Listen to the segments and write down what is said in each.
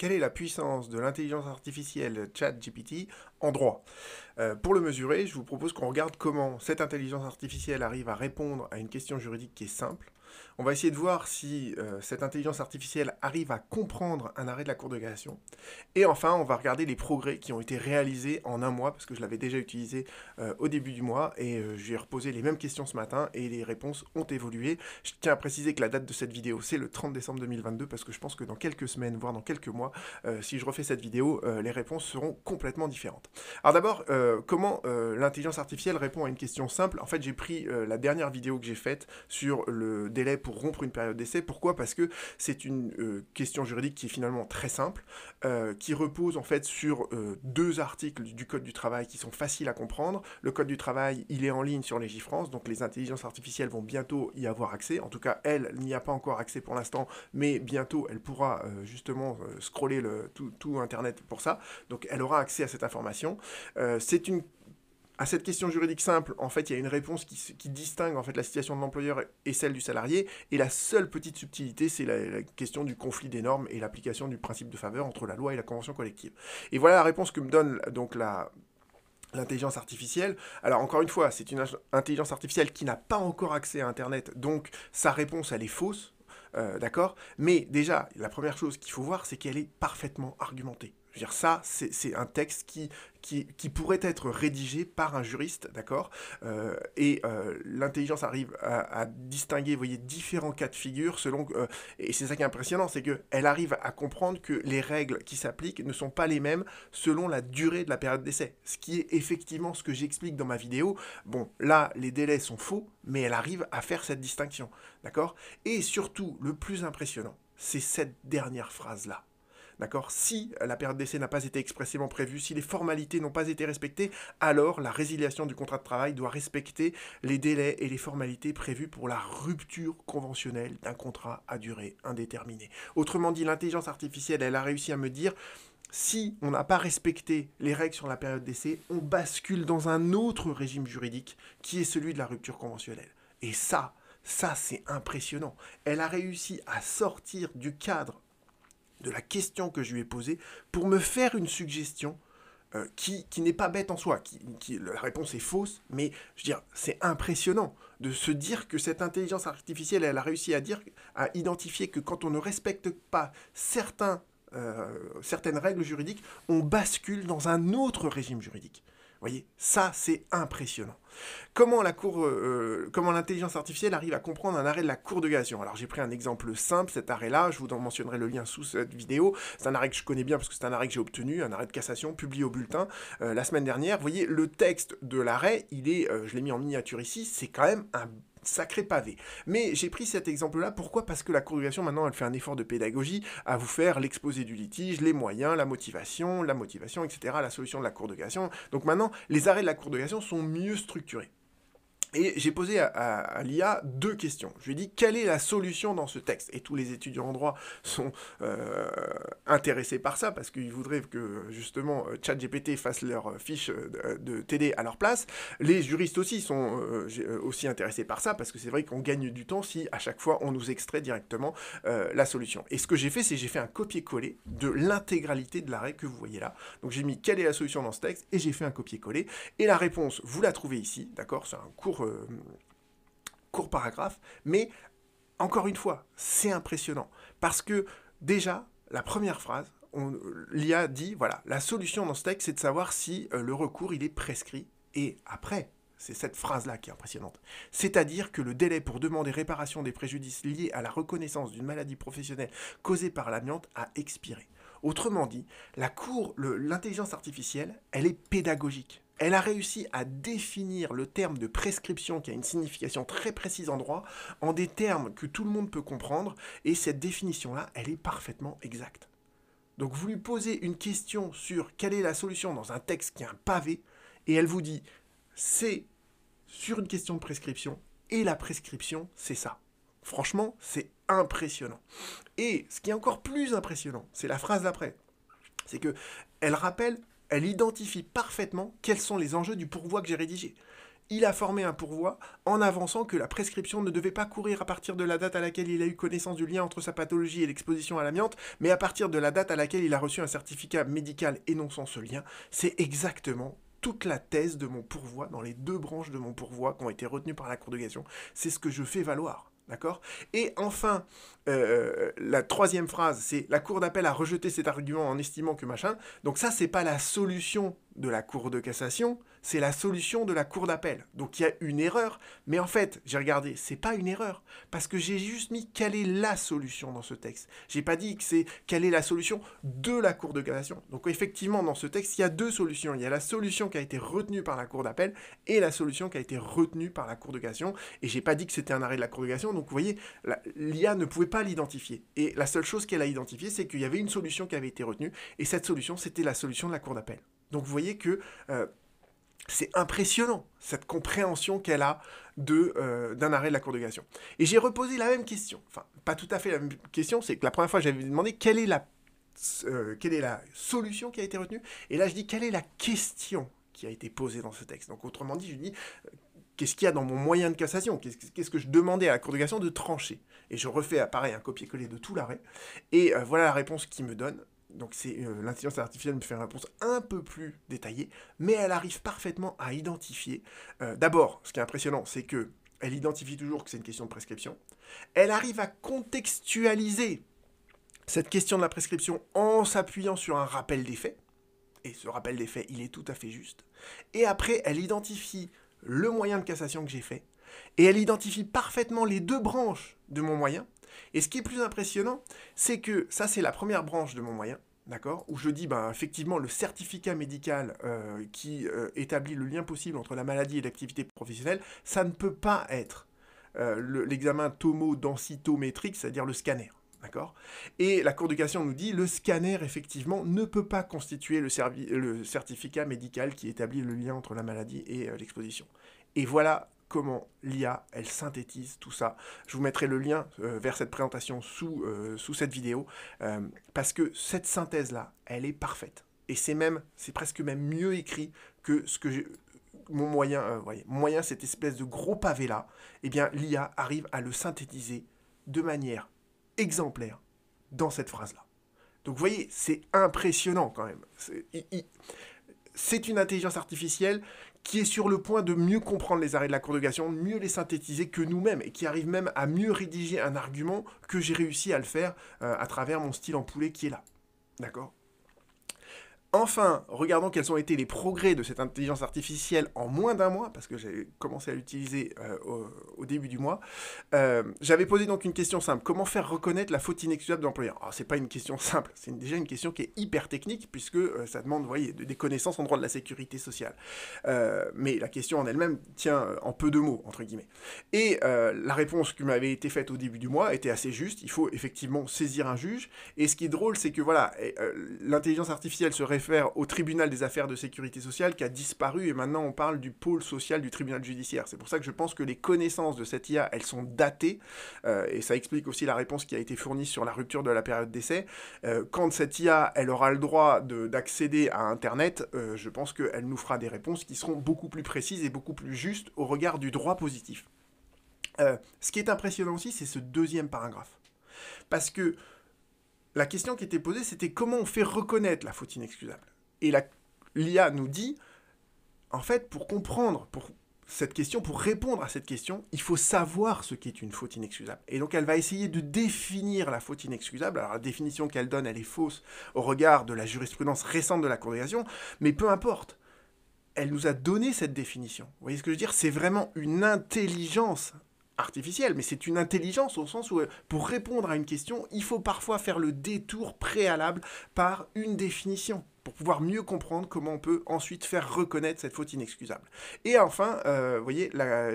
quelle est la puissance de l'intelligence artificielle ChatGPT en droit euh, Pour le mesurer, je vous propose qu'on regarde comment cette intelligence artificielle arrive à répondre à une question juridique qui est simple, on va essayer de voir si euh, cette intelligence artificielle arrive à comprendre un arrêt de la Cour de cassation. Et enfin, on va regarder les progrès qui ont été réalisés en un mois, parce que je l'avais déjà utilisé euh, au début du mois, et euh, je lui ai reposé les mêmes questions ce matin, et les réponses ont évolué. Je tiens à préciser que la date de cette vidéo, c'est le 30 décembre 2022, parce que je pense que dans quelques semaines, voire dans quelques mois, si je refais cette vidéo, les réponses seront complètement différentes. Alors d'abord, comment l'intelligence artificielle répond à une question simple? En fait, j'ai pris la dernière vidéo que j'ai faite sur le pour rompre une période d'essai. Pourquoi? Parce que c'est une euh, question juridique qui est finalement très simple, euh, qui repose en fait sur euh, deux articles du Code du travail qui sont faciles à comprendre. Le Code du travail, il est en ligne sur Légifrance, donc les intelligences artificielles vont bientôt y avoir accès. En tout cas, elle n'y a pas encore accès pour l'instant, mais bientôt elle pourra justement scroller le, tout, tout, Internet pour ça. Donc elle aura accès à cette information. c'est une à cette question juridique simple, en fait, il y a une réponse qui, distingue en fait la situation de l'employeur et celle du salarié. Et la seule petite subtilité, c'est la, question du conflit des normes et l'application du principe de faveur entre la loi et la convention collective. Et voilà la réponse que me donne donc L'intelligence artificielle, alors encore une fois, c'est une intelligence artificielle qui n'a pas encore accès à Internet, donc sa réponse, elle est fausse, euh, d'accord? Mais déjà, la première chose qu'il faut voir, c'est qu'elle est parfaitement argumentée. Dire, ça, c'est un texte qui, qui, pourrait être rédigé par un juriste, d'accord euh, Et euh, l'intelligence arrive à, distinguer, vous voyez, différents cas de figure selon... Euh, et c'est ça qui est impressionnant, c'est qu'elle arrive à comprendre que les règles qui s'appliquent ne sont pas les mêmes selon la durée de la période d'essai. Ce qui est effectivement ce que j'explique dans ma vidéo. Bon, là, les délais sont faux, mais elle arrive à faire cette distinction, d'accord Et surtout, le plus impressionnant, c'est cette dernière phrase-là. D'accord? Si la période d'essai n'a pas été expressément prévue, si les formalités n'ont pas été respectées, alors la résiliation du contrat de travail doit respecter les délais et les formalités prévues pour la rupture conventionnelle d'un contrat à durée indéterminée. Autrement dit, l'intelligence artificielle, elle a réussi à me dire si on n'a pas respecté les règles sur la période d'essai, on bascule dans un autre régime juridique qui est celui de la rupture conventionnelle. Et ça, ça c'est impressionnant. Elle a réussi à sortir du cadre de la question que je lui ai posée pour me faire une suggestion euh, qui, n'est pas bête en soi, qui, la réponse est fausse, mais je dire, c'est impressionnant de se dire que cette intelligence artificielle, elle a réussi à identifier que quand on ne respecte pas certains, euh, certaines règles juridiques, on bascule dans un autre régime juridique voyez, ça c'est impressionnant. Comment la cour, euh, comment l'intelligence artificielle arrive à comprendre un arrêt de la Cour de cassation Alors j'ai pris un exemple simple, cet arrêt-là, je vous en mentionnerai le lien sous cette vidéo. C'est un arrêt que je connais bien parce que c'est un arrêt que j'ai obtenu, un arrêt de cassation publié au bulletin euh, la semaine dernière. Voyez, le texte de l'arrêt, il est, euh, je l'ai mis en miniature ici, c'est quand même un sacré pavé. Mais j'ai pris cet exemple-là, pourquoi? Parce que la congrégation, maintenant, elle fait un effort de pédagogie à vous faire l'exposé du litige, les moyens, la motivation, la motivation, etc., la solution de la cour de cassation. Donc maintenant, les arrêts de la cour de cassation sont mieux structurés. Et j'ai posé à, l'IA deux questions. Je lui ai dit quelle est la solution dans ce texte? Et tous les étudiants en droit sont euh, intéressés par ça parce qu'ils voudraient que justement euh, ChatGPT fasse leur fiche de, TD à leur place. Les juristes aussi sont euh, aussi intéressés par ça parce que c'est vrai qu'on gagne du temps si à chaque fois on nous extrait directement la solution. Et ce que j'ai fait, c'est j'ai fait un copier-coller de l'intégralité de l'arrêt que vous voyez là. Donc j'ai mis quelle est la solution dans ce texte et j'ai fait un copier-coller. Et la réponse, vous la trouvez ici, d'accord? C'est un court euh, court, paragraphe, mais encore une fois, c'est impressionnant. Parce que déjà, la première phrase, l'IA dit, voilà, la solution dans ce texte, c'est de savoir si euh, le recours, il est prescrit. Et après, c'est cette phrase-là qui est impressionnante. C'est-à-dire que le délai pour demander réparation des préjudices liés à la reconnaissance d'une maladie professionnelle causée par l'amiante a expiré. Autrement dit, la cour, l'intelligence artificielle, elle est pédagogique. Elle a réussi à définir le terme de prescription qui a une signification très précise en droit en des termes que tout le monde peut comprendre et cette définition-là, elle est parfaitement exacte. Donc vous lui posez une question sur quelle est la solution dans un texte qui est un pavé et elle vous dit c'est sur une question de prescription et la prescription c'est ça. Franchement, c'est impressionnant. Et ce qui est encore plus impressionnant, c'est la phrase d'après. C'est que elle rappelle elle identifie parfaitement quels sont les enjeux du pourvoi que j'ai rédigé. il a formé un pourvoi en avançant que la prescription ne devait pas courir à partir de la date à laquelle il a eu connaissance du lien entre sa pathologie et l'exposition à l'amiante, mais à partir de la date à laquelle il a reçu un certificat médical énonçant ce lien. C'est exactement toute la thèse de mon pourvoi, dans les deux branches de mon pourvoi qui ont été retenues par la Cour de cassation. C'est ce que je fais valoir. D'accord? Et enfin, euh, la troisième phrase, c'est la Cour d'appel a rejeté cet argument en estimant que machin. Donc ça, c'est pas la solution de la Cour de cassation, c'est la solution de la cour d'appel. Donc il y a une erreur, mais en fait, j'ai regardé, c'est pas une erreur, parce que j'ai juste mis quelle est la solution dans ce texte. J'ai pas dit que c'est quelle est la solution de la cour de cassation. Donc effectivement, dans ce texte, il y a deux solutions. Il y a la solution qui a été retenue par la cour d'appel et la solution qui a été retenue par la cour de cassation. Et j'ai pas dit que c'était un arrêt de la cour de cassation. Donc vous voyez, l'IA ne pouvait pas l'identifier. Et la seule chose qu'elle a identifiée, c'est qu'il y avait une solution qui avait été retenue, et cette solution, c'était la solution de la cour d'appel. Donc vous voyez que euh, c'est impressionnant, cette compréhension qu'elle a euh, d'un arrêt de la Cour de cassation. Et j'ai reposé la même question, enfin, pas tout à fait la même question, c'est que la première fois, j'avais demandé quelle est la, euh, solution qui a été retenue, et là, je dis quelle est la question qui a été posée dans ce texte? Donc, autrement dit, je dis euh, qu'est-ce qu'il y a dans mon moyen de cassation? Qu'est-ce que je demandais à la Cour de cassation de trancher? Et je refais, pareil, un copier-coller de tout l'arrêt, et voilà la réponse qu'il me donne donc c'est euh, l'intelligence artificielle me fait une réponse un peu plus détaillée, mais elle arrive parfaitement à identifier. Euh, d'abord, ce qui est impressionnant, c'est que elle identifie toujours que c'est une question de prescription. Elle arrive à contextualiser cette question de la prescription en s'appuyant sur un rappel des faits. Et ce rappel des faits, il est tout à fait juste. Et après, elle identifie le moyen de cassation que j'ai fait. Et elle identifie parfaitement les deux branches de mon moyen. Et ce qui est plus impressionnant, c'est que ça, c'est la première branche de mon moyen, d'accord Où je dis, ben, effectivement, le certificat médical euh, qui euh, établit le lien possible entre la maladie et l'activité professionnelle, ça ne peut pas être euh, l'examen tomo-densitométrique, c'est-à-dire le scanner. D'accord Et la Cour de cassation nous dit le scanner, effectivement, ne peut pas constituer le, le certificat médical qui établit le lien entre la maladie et l'exposition. Et voilà comment l'IA, elle synthétise tout ça. Je vous mettrai le lien euh, vers cette présentation sous, euh, cette vidéo, euh, parce que cette synthèse-là, elle est parfaite. Et c'est même, c'est presque même mieux écrit que ce que j'ai... Mon moyen, voyez, cette espèce de gros pavé-là, eh bien, l'IA arrive à le synthétiser de manière exemplaire dans cette phrase-là. Donc, vous voyez, c'est impressionnant quand même. C'est une intelligence artificielle qui est sur le point de mieux comprendre les arrêts de la Cour de cassation, mieux les synthétiser que nous-mêmes, et qui arrive même à mieux rédiger un argument que j'ai réussi à le faire euh, à travers mon style en poulet qui est là. D'accord? Enfin, regardons quels ont été les progrès de cette intelligence artificielle en moins d'un mois, parce que j'ai commencé à l'utiliser euh, au, début du mois. Euh, j'avais posé donc une question simple. Comment faire reconnaître la faute inexcusable de l'employeur? Alors, c'est pas une question simple, c'est déjà une question qui est hyper technique, puisque euh, ça demande, voyez, des connaissances en droit de la sécurité sociale. mais la question en elle-même tient en peu de mots, entre guillemets. Et la réponse qui m'avait été faite au début du mois était assez juste. Il faut effectivement saisir un juge. Et ce qui est drôle, c'est que voilà, l'intelligence artificielle se réfère au tribunal des affaires de sécurité sociale qui a disparu et maintenant on parle du pôle social du tribunal judiciaire. C'est pour ça que je pense que les connaissances de cette IA, elles sont datées euh, et ça explique aussi la réponse qui a été fournie sur la rupture de la période d'essai. Euh, quand cette IA, elle aura le droit d'accéder à Internet, euh, je pense qu'elle nous fera des réponses qui seront beaucoup plus précises et beaucoup plus justes au regard du droit positif. ce qui est impressionnant aussi, c'est ce deuxième paragraphe. Parce que la question qui était posée, c'était comment on fait reconnaître la faute inexcusable. Et l'IA nous dit, en fait, pour comprendre pour cette question, pour répondre à cette question, il faut savoir ce qu'est une faute inexcusable. Et donc elle va essayer de définir la faute inexcusable. Alors la définition qu'elle donne, elle est fausse au regard de la jurisprudence récente de la Cour mais peu importe. Elle nous a donné cette définition. Vous voyez ce que je veux dire? C'est vraiment une intelligence artificielle, mais c'est une intelligence au sens où, pour répondre à une question, il faut parfois faire le détour préalable par une définition pour pouvoir mieux comprendre comment on peut ensuite faire reconnaître cette faute inexcusable. Et enfin, euh, vous voyez,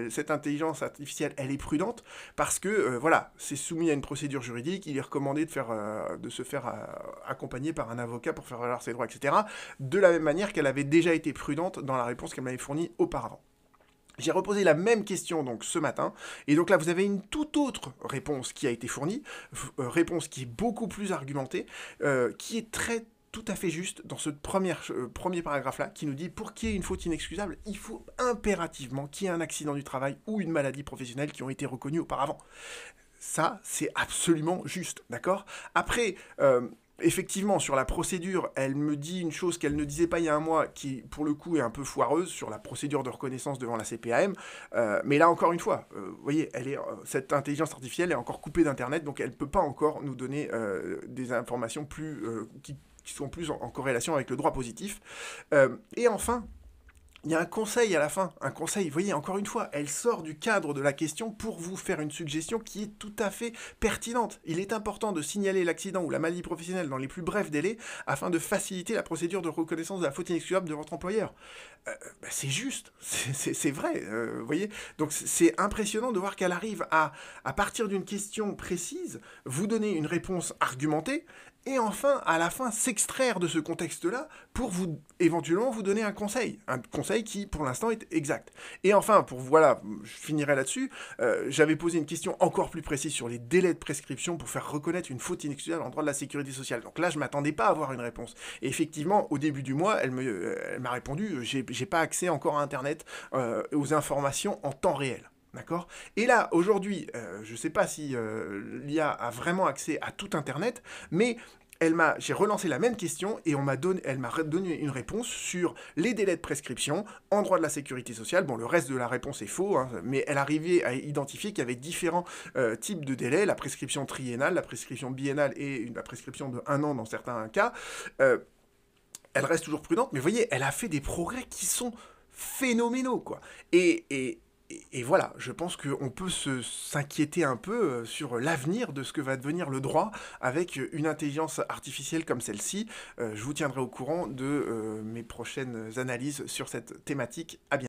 cette intelligence artificielle, elle est prudente parce que, euh, voilà, c'est soumis à une procédure juridique, il est recommandé de, euh, de se faire accompagner par un avocat pour faire valoir ses droits, etc., de la même manière qu'elle avait déjà été prudente dans la réponse qu'elle m'avait fournie auparavant. J'ai reposé la même question donc ce matin, et donc là vous avez une toute autre réponse qui a été fournie, réponse qui est beaucoup plus argumentée, qui est très tout à fait juste dans ce premier, euh, premier paragraphe-là qui nous dit pour qu'il y ait une faute inexcusable, il faut impérativement qu'il y ait un accident du travail ou une maladie professionnelle qui ont été reconnus auparavant. Ça, c'est absolument juste, d'accord? Après, euh, effectivement, sur la procédure, elle me dit une chose qu'elle ne disait pas il y a un mois, qui pour le coup est un peu foireuse sur la procédure de reconnaissance devant la CPAM. Euh, mais là, encore une fois, euh, vous voyez, euh, cette intelligence artificielle est encore coupée d'Internet, donc elle ne peut pas encore nous donner des informations plus, qui, sont plus en, corrélation avec le droit positif. et enfin, il y a un conseil à la fin, un conseil, vous voyez, encore une fois, elle sort du cadre de la question pour vous faire une suggestion qui est tout à fait pertinente. Il est important de signaler l'accident ou la maladie professionnelle dans les plus brefs délais afin de faciliter la procédure de reconnaissance de la faute inexcusable de votre employeur. Euh, bah, c'est juste, c'est vrai, euh, voyez. Donc c'est impressionnant de voir qu'elle arrive à, à partir d'une question précise, vous donner une réponse argumentée et enfin, à la fin, s'extraire de ce contexte-là pour vous éventuellement vous donner un conseil, un conseil qui pour l'instant est exact. Et enfin, pour voilà, je finirai là-dessus, euh, j'avais posé une question encore plus précise sur les délais de prescription pour faire reconnaître une faute inexcusable en droit de la sécurité sociale. Donc là, je m'attendais pas à avoir une réponse. Et effectivement, au début du mois, elle euh, m'a répondu, j'ai pas accès encore à Internet, euh, aux informations en temps réel. D'accord? Et là, aujourd'hui, euh, je ne sais pas si euh, l'IA a vraiment accès à tout Internet, mais elle m'a, j'ai relancé la même question et on m'a donné, elle m'a donné une réponse sur les délais de prescription en droit de la sécurité sociale. Bon, le reste de la réponse est faux, hein, mais elle arrivait à identifier qu'il y avait différents euh, types de délais, la prescription triennale, la prescription biennale et la prescription de un an dans certains cas. elle reste toujours prudente, mais vous voyez, elle a fait des progrès qui sont phénoménaux, quoi. Et, et, et, voilà, je pense qu'on peut s'inquiéter un peu euh, sur l'avenir de ce que va devenir le droit avec une intelligence artificielle comme celle-ci. Euh, je vous tiendrai au courant de euh, mes prochaines analyses sur cette thématique. À bientôt.